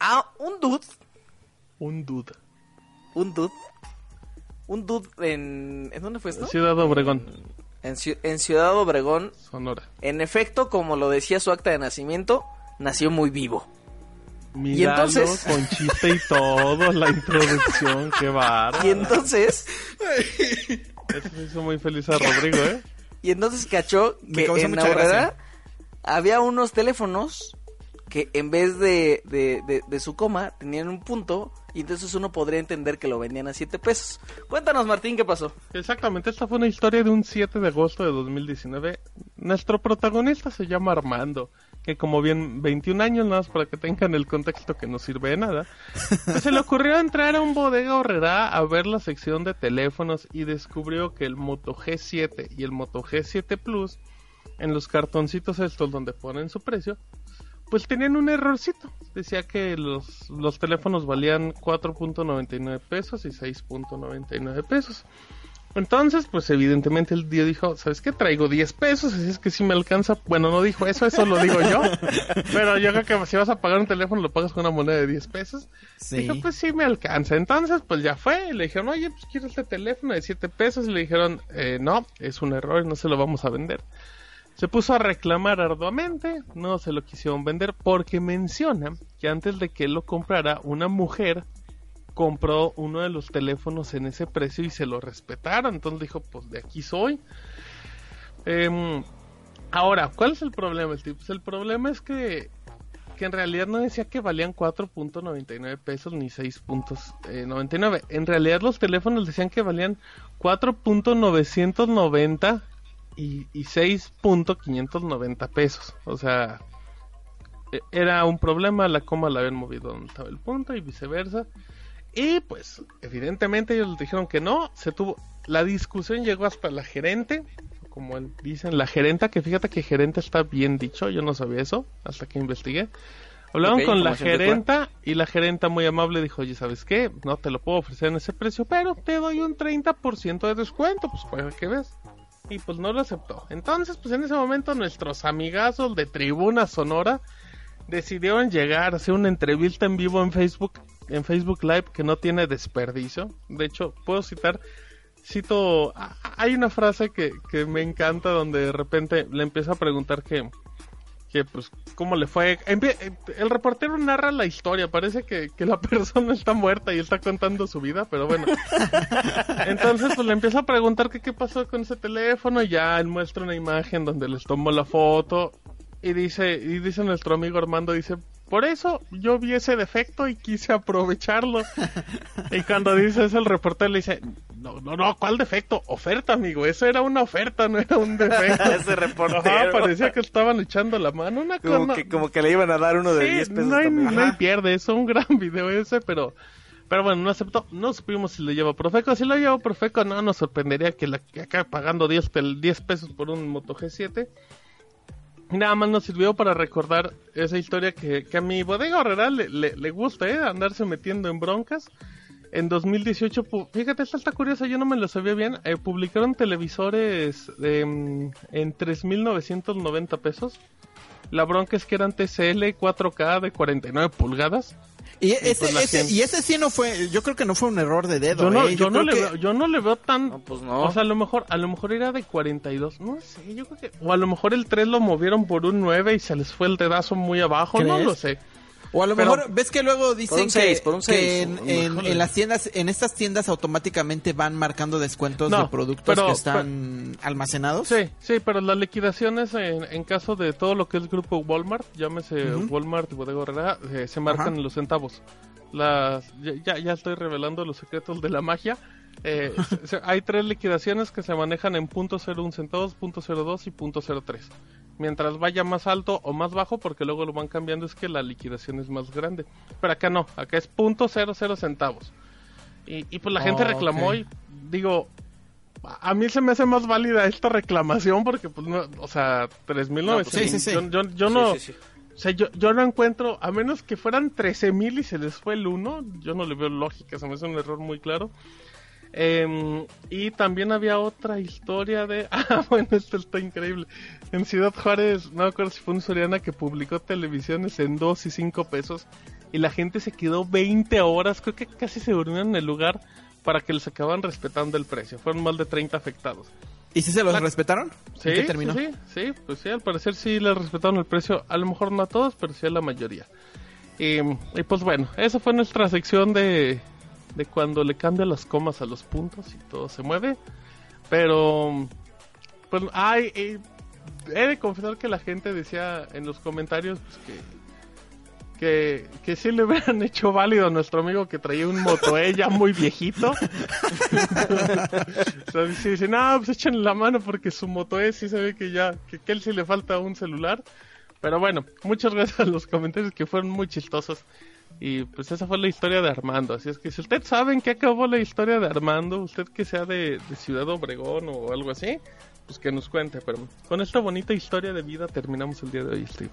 Ah, un dude. Un dude. Un dude. Un dude en... ¿En dónde fue esto? Ciudad Obregón, En, Ciu- en Ciudad Obregón. Sonora. En efecto, como lo decía su acta de nacimiento, nació muy vivo. Míralo, entonces- con chiste y todo, la introducción, qué bárbaro. Y entonces... Eso me hizo muy feliz a Rodrigo, ¿eh? Y entonces cachó que en Aurrera había unos teléfonos que en vez de, de, de- su coma tenían un punto y entonces uno podría entender que lo vendían a 7 pesos. Cuéntanos Martín, ¿qué pasó? Exactamente, esta fue una historia de un 7 de agosto de 2019. Nuestro protagonista se llama Armando, que como bien 21 años, más para que tengan el contexto que no sirve de nada, pues se le ocurrió entrar a un bodega horrera a ver la sección de teléfonos y descubrió que el Moto G7 y el Moto G7 Plus, en los cartoncitos estos donde ponen su precio, pues tenían un errorcito. Decía que los, los teléfonos valían 4.99 pesos y 6.99 pesos. Entonces, pues evidentemente el tío dijo, ¿sabes qué? Traigo 10 pesos, así es que si me alcanza. Bueno, no dijo eso, eso lo digo yo. Pero yo creo que si vas a pagar un teléfono, lo pagas con una moneda de 10 pesos. Sí. Dijo, pues sí me alcanza. Entonces, pues ya fue. Y le dijeron, oye, pues quiero este teléfono de 7 pesos. Y le dijeron, eh, no, es un error, no se lo vamos a vender. Se puso a reclamar arduamente, no se lo quisieron vender porque menciona que antes de que él lo comprara, una mujer compró uno de los teléfonos en ese precio y se lo respetaron. Entonces dijo, pues de aquí soy. Em, ahora, ¿cuál es el problema? El? Pues el problema es que, que en realidad no decía que valían 4.99 pesos ni 6.99. En realidad los teléfonos decían que valían 4.990 y, y 6.590 pesos. O sea, e- era un problema, la coma la habían movido donde estaba el punto y viceversa. Y pues, evidentemente ellos les dijeron que no, se tuvo, la discusión llegó hasta la gerente, como dicen, la gerenta, que fíjate que gerente está bien dicho, yo no sabía eso, hasta que investigué. Hablaron con la gerenta y la gerenta muy amable dijo, oye, ¿sabes qué? No te lo puedo ofrecer en ese precio, pero te doy un 30% de descuento, pues para que ves. Y pues no lo aceptó. Entonces, pues en ese momento nuestros amigazos de Tribuna Sonora decidieron llegar a hacer una entrevista en vivo en Facebook, en Facebook Live que no tiene desperdicio. De hecho, puedo citar, cito, hay una frase que, que me encanta donde de repente le empieza a preguntar que, que pues, cómo le fue. El reportero narra la historia, parece que, que la persona está muerta y está contando su vida, pero bueno. Entonces, pues le empieza a preguntar que qué pasó con ese teléfono y ya él muestra una imagen donde les tomó la foto y dice, y dice nuestro amigo Armando, dice, por eso yo vi ese defecto y quise aprovecharlo. y cuando dice eso el reportero le dice, no, no, no, ¿cuál defecto? Oferta, amigo, eso era una oferta, no era un defecto. Ese reportero. Ajá, parecía que estaban echando la mano, una Como cosa- que, como que le iban a dar uno de Sí, 10 pesos no hay, también. no hay pierde, es un gran video ese, pero pero bueno, no aceptó, no supimos si lo lleva Profeco, si lo lleva Profeco no nos sorprendería que, la, que acabe pagando 10, pel- 10 pesos por un Moto G7. Nada más nos sirvió para recordar esa historia que, que a mi bodega horrera le, le, le gusta, ¿eh? Andarse metiendo en broncas. En 2018, pu- fíjate, esta está curiosa, yo no me lo sabía bien. eh, publicaron televisores de, mm, en 3.990 pesos. La bronca es que eran TCL 4K de 49 pulgadas. Y pues ese, ese, gente- y ese sí no fue, yo creo que no fue un error de dedo. Yo no, ¿eh? yo no creo le que- veo, yo no le veo tan... No, pues no. O sea, a lo mejor, a lo mejor era de 42. No sé, yo creo que... O a lo mejor el 3 lo movieron por un 9 y se les fue el dedazo muy abajo. No lo sé. O a lo Pero- mejor, ves que luego dicen seis, que, seis. en, en- Híjole. en las tiendas, en estas tiendas automáticamente van marcando descuentos No, de productos pero- que están almacenados. Sí, sí, pero las liquidaciones en, en caso de todo lo que es grupo Walmart, llámese. Walmart y Bodega Herrera, eh, se marcan Ajá. en los centavos. Las, ya, ya, estoy revelando los secretos de la magia. Eh, hay tres liquidaciones que se manejan en .01 centavos, .02 y .03. mientras vaya más alto o más bajo, porque luego lo van cambiando, es que la liquidación es más grande. Pero acá no, acá es punto cero cero centavos. Y, y pues la gente Oh, reclamó y digo, a mí se me hace más válida esta reclamación porque pues no, o sea, 3.900. sí, sí, sí. Yo, yo, yo no, o sea, yo, yo no encuentro, a menos que fueran 13.000 y se les fue el 1, yo no le veo lógica, se me hace un error muy claro. Em, y también había otra historia de. Ah, bueno, esto está increíble. En Ciudad Juárez, no me acuerdo si fue un Soriana que publicó televisiones en 2 y 5 pesos. Y la gente se quedó 20 horas, creo que casi se durmieron en el lugar para que les acaban respetando el precio. Fueron más de 30 afectados. ¿Y si se los La- respetaron? Sí, ¿En qué terminó? sí, sí, sí, pues sí, al parecer sí les respetaron el precio, a lo mejor no a todos, pero sí a la mayoría. Y, y pues bueno, esa fue nuestra sección de, de cuando le cambia las comas a los puntos y todo se mueve. Pero, pues, ay, eh, he de confesar que la gente decía en los comentarios pues, que, que, que sí le hubieran hecho válido a nuestro amigo que traía un Moto E ya muy viejito. O sea, dicen, no, pues échenle la mano porque su moto es, sí se ve que ya, que, que él sí le falta un celular. Pero bueno, muchas gracias a los comentarios que fueron muy chistosos. Y pues esa fue la historia de Armando. Así es que si usted sabe en qué acabó la historia de Armando, usted que sea de, de Ciudad Obregón o algo así, pues que nos cuente. Pero con esta bonita historia de vida terminamos el día de hoy, Steve.